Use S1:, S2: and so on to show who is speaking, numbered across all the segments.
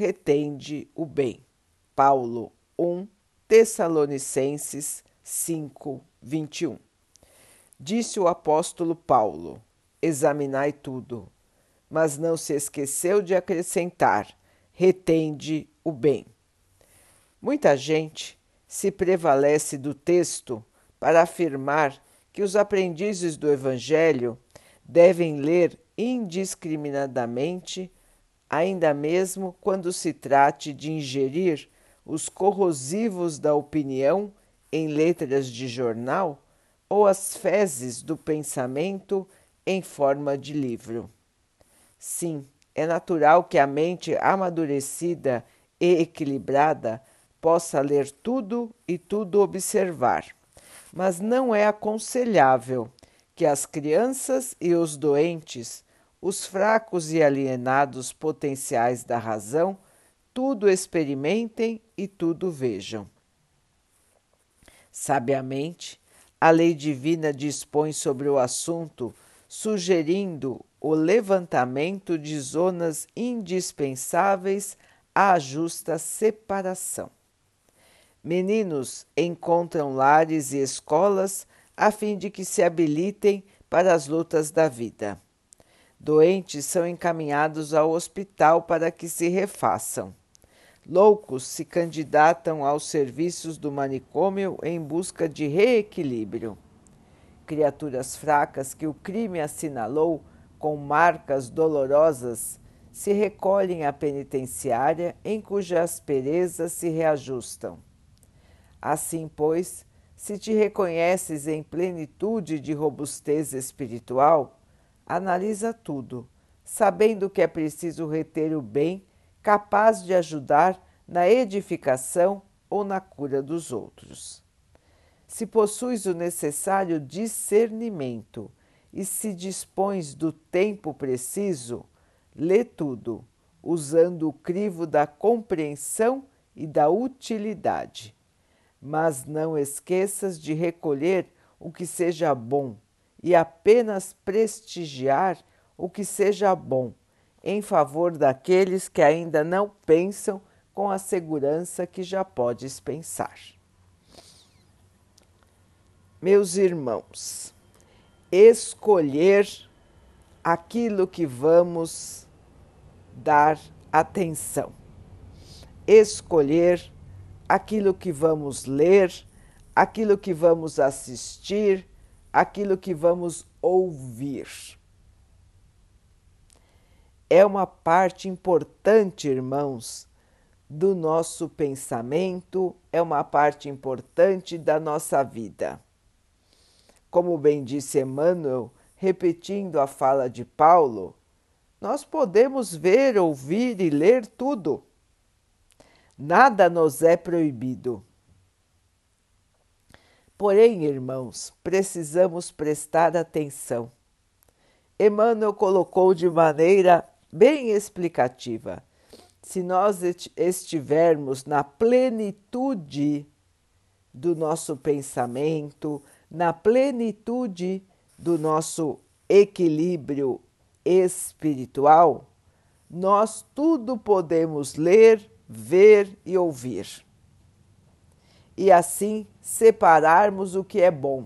S1: retende o bem. Paulo 1 Tessalonicenses 5, 21. Disse o apóstolo Paulo: Examinai tudo, mas não se esqueceu de acrescentar: retende o bem. Muita gente se prevalece do texto para afirmar que os aprendizes do Evangelho devem ler indiscriminadamente ainda mesmo quando se trate de ingerir os corrosivos da opinião em letras de jornal ou as fezes do pensamento em forma de livro. Sim, é natural que a mente amadurecida e equilibrada possa ler tudo e tudo observar, mas não é aconselhável que as crianças e os doentes os fracos e alienados potenciais da razão tudo experimentem e tudo vejam. Sabiamente, a lei divina dispõe sobre o assunto, sugerindo o levantamento de zonas indispensáveis à justa separação. Meninos encontram lares e escolas a fim de que se habilitem para as lutas da vida Doentes são encaminhados ao hospital para que se refaçam. Loucos se candidatam aos serviços do manicômio em busca de reequilíbrio. Criaturas fracas que o crime assinalou com marcas dolorosas se recolhem à penitenciária em cuja aspereza se reajustam. Assim, pois, se te reconheces em plenitude de robustez espiritual, analisa tudo, sabendo que é preciso reter o bem capaz de ajudar na edificação ou na cura dos outros. Se possuis o necessário discernimento e se dispões do tempo preciso, lê tudo, usando o crivo da compreensão e da utilidade. Mas não esqueças de recolher o que seja bom e apenas prestigiar o que seja bom, em favor daqueles que ainda não pensam com a segurança que já podes pensar. Meus irmãos, escolher aquilo que vamos dar atenção, escolher aquilo que vamos ler, aquilo que vamos assistir, aquilo que vamos ouvir. É uma parte importante, irmãos, do nosso pensamento, é uma parte importante da nossa vida. Como bem disse Emmanuel, repetindo a fala de Paulo, nós podemos ver, ouvir e ler tudo. Nada nos é proibido. Porém, irmãos, precisamos prestar atenção. Emmanuel colocou de maneira bem explicativa: se nós estivermos na plenitude do nosso pensamento, na plenitude do nosso equilíbrio espiritual, nós tudo podemos ler, ver e ouvir e assim separarmos o que é bom.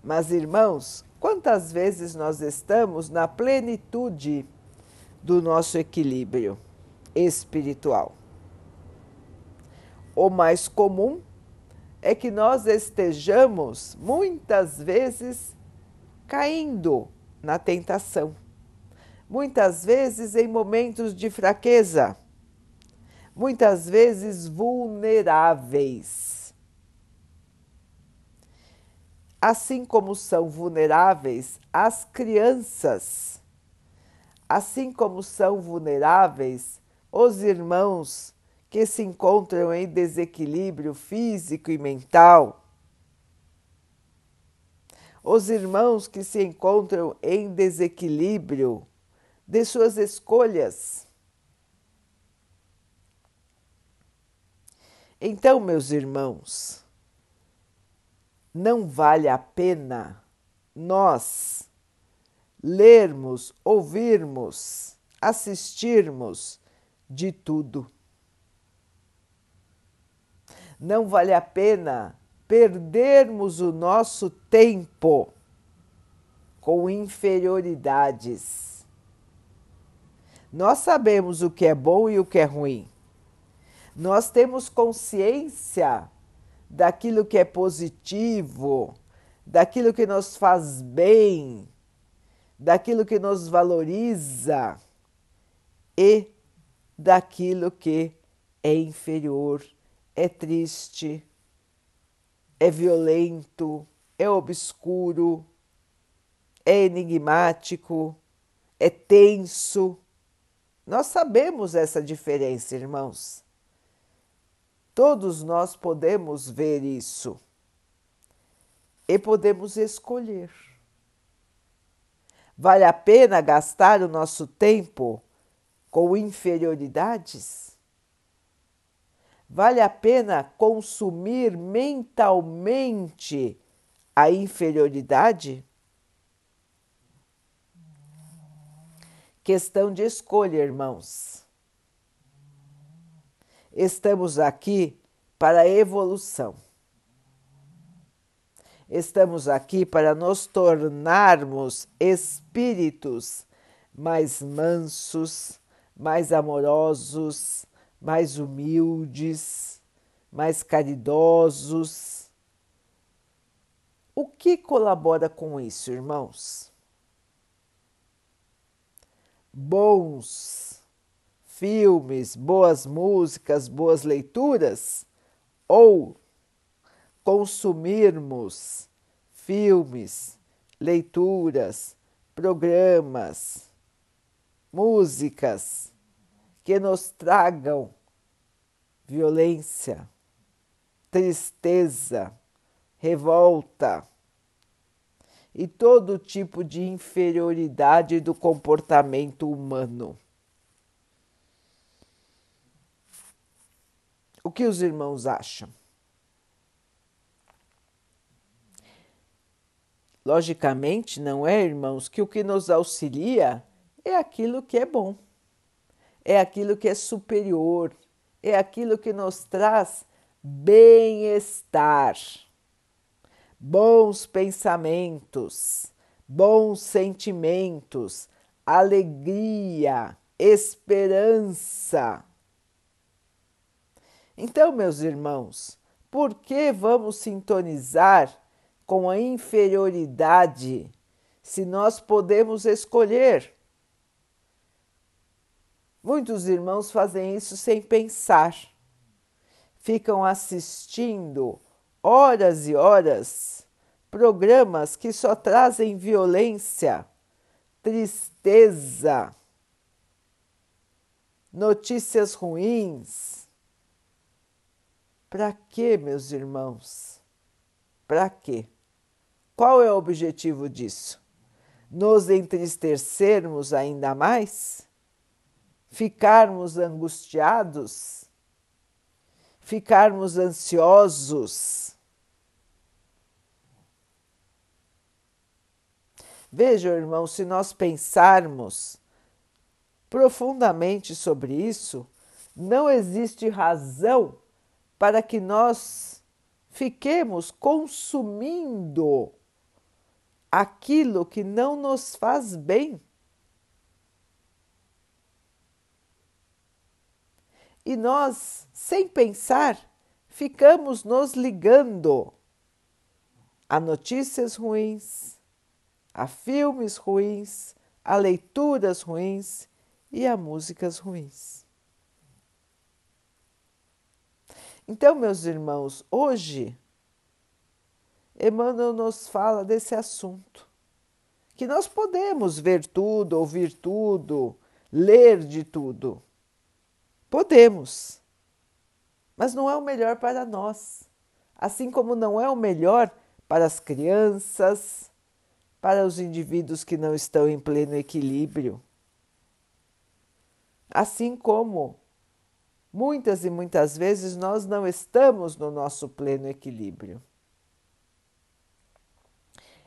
S1: Mas, irmãos, quantas vezes nós estamos na plenitude do nosso equilíbrio espiritual? O mais comum é que nós estejamos muitas vezes caindo na tentação, muitas vezes em momentos de fraqueza muitas vezes vulneráveis. Assim como são vulneráveis as crianças, assim como são vulneráveis os irmãos que se encontram em desequilíbrio físico e mental, os irmãos que se encontram em desequilíbrio de suas escolhas. Então, meus irmãos, não vale a pena nós lermos, ouvirmos, assistirmos de tudo. Não vale a pena perdermos o nosso tempo com inferioridades. Nós sabemos o que é bom e o que é ruim. Nós temos consciência daquilo que é positivo, daquilo que nos faz bem, daquilo que nos valoriza e daquilo que é inferior, é triste, é violento, é obscuro, é enigmático, é tenso. Nós sabemos essa diferença, irmãos. Todos nós podemos ver isso e podemos escolher. Vale a pena gastar o nosso tempo com inferioridades? Vale a pena consumir mentalmente a inferioridade? Questão de escolha, irmãos. Estamos aqui para a evolução. Estamos aqui para nos tornarmos espíritos mais mansos, mais amorosos, mais humildes, mais caridosos. O que colabora com isso, irmãos? Bons filmes, boas músicas, boas leituras ou consumirmos filmes, leituras, programas, músicas que nos tragam violência, tristeza, revolta e todo tipo de inferioridade do comportamento humano. O que os irmãos acham? Logicamente, não é, irmãos, que o que nos auxilia é aquilo que é bom, é aquilo que é superior, é aquilo que nos traz bem-estar, bons pensamentos, bons sentimentos, alegria, esperança. Então, meus irmãos, por que vamos sintonizar com a inferioridade se nós podemos escolher? Muitos irmãos fazem isso sem pensar. Ficam assistindo horas e horas programas que só trazem violência, tristeza, notícias ruins. Para quê, meus irmãos? Para quê? Qual é o objetivo disso? Nos entristecermos ainda mais? ficarmos angustiados, ficarmos ansiosos. Vejam, irmão, se nós pensarmos profundamente sobre isso, não existe razão para que nós fiquemos consumindo aquilo que não nos faz bem. e nós, sem pensar, ficamos nos ligando a notícias ruins, a filmes ruins, a leituras ruins e a músicas ruins. Então, meus irmãos, hoje Emmanuel nos fala desse assunto, que nós podemos ver tudo, ouvir tudo, ler de tudo Podemos, mas não é o melhor para nós, assim como não é o melhor para as crianças, para os indivíduos que não estão em pleno equilíbrio. Assim como muitas e muitas vezes nós não estamos no nosso pleno equilíbrio.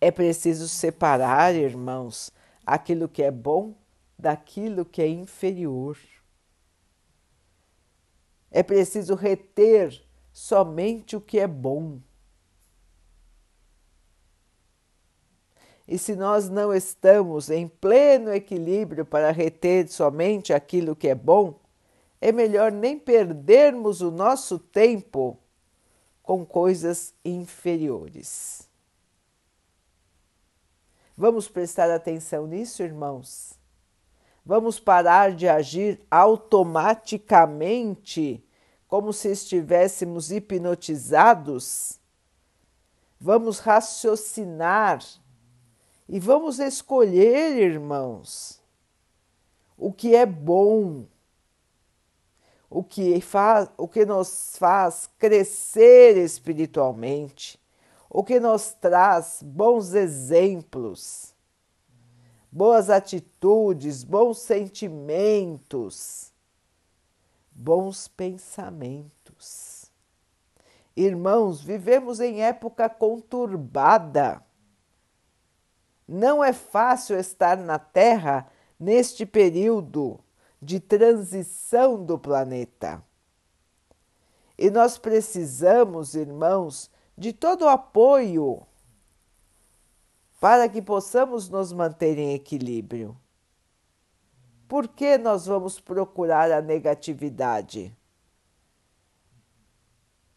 S1: É preciso separar, irmãos, aquilo que é bom daquilo que é inferior. É preciso reter somente o que é bom. E se nós não estamos em pleno equilíbrio para reter somente aquilo que é bom, é melhor nem perdermos o nosso tempo com coisas inferiores. Vamos prestar atenção nisso, irmãos? Vamos parar de agir automaticamente, como se estivéssemos hipnotizados? Vamos raciocinar e vamos escolher, irmãos, o que é bom, o que, faz, o que nos faz crescer espiritualmente, o que nos traz bons exemplos, boas atitudes, bons sentimentos, bons pensamentos. Irmãos, vivemos em época conturbada não é fácil estar na Terra neste período de transição do planeta. E nós precisamos, irmãos, de todo o apoio para que possamos nos manter em equilíbrio. Por que nós vamos procurar a negatividade?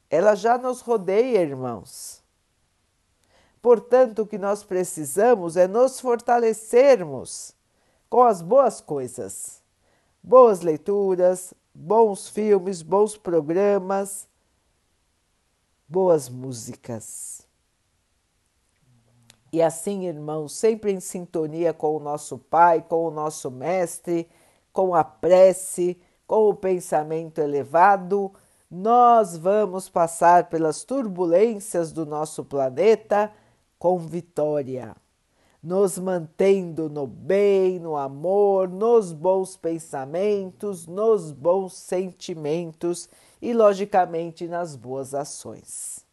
S1: Ela já nos rodeia, irmãos. Portanto, o que nós precisamos é nos fortalecermos com as boas coisas, boas leituras, bons filmes, bons programas, boas músicas. E assim, irmãos, sempre em sintonia com o nosso Pai, com o nosso Mestre, com a prece, com o pensamento elevado, nós vamos passar pelas turbulências do nosso planeta com vitória, nos mantendo no bem, no amor, nos bons pensamentos, nos bons sentimentos e, logicamente, nas boas ações.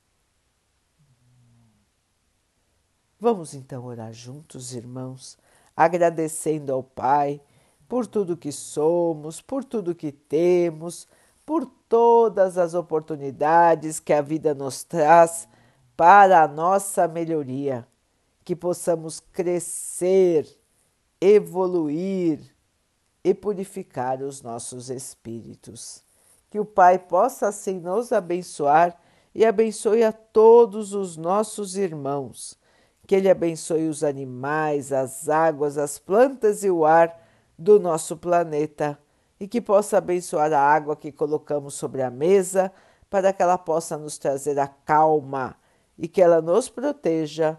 S1: Vamos então orar juntos, irmãos, agradecendo ao Pai por tudo que somos, por tudo que temos, por todas as oportunidades que a vida nos traz para a nossa melhoria, que possamos crescer, evoluir e purificar os nossos espíritos. Que o Pai possa assim nos abençoar e abençoe a todos os nossos irmãos. Que Ele abençoe os animais, as águas, as plantas e o ar do nosso planeta e que possa abençoar a água que colocamos sobre a mesa para que ela possa nos trazer a calma e que ela nos proteja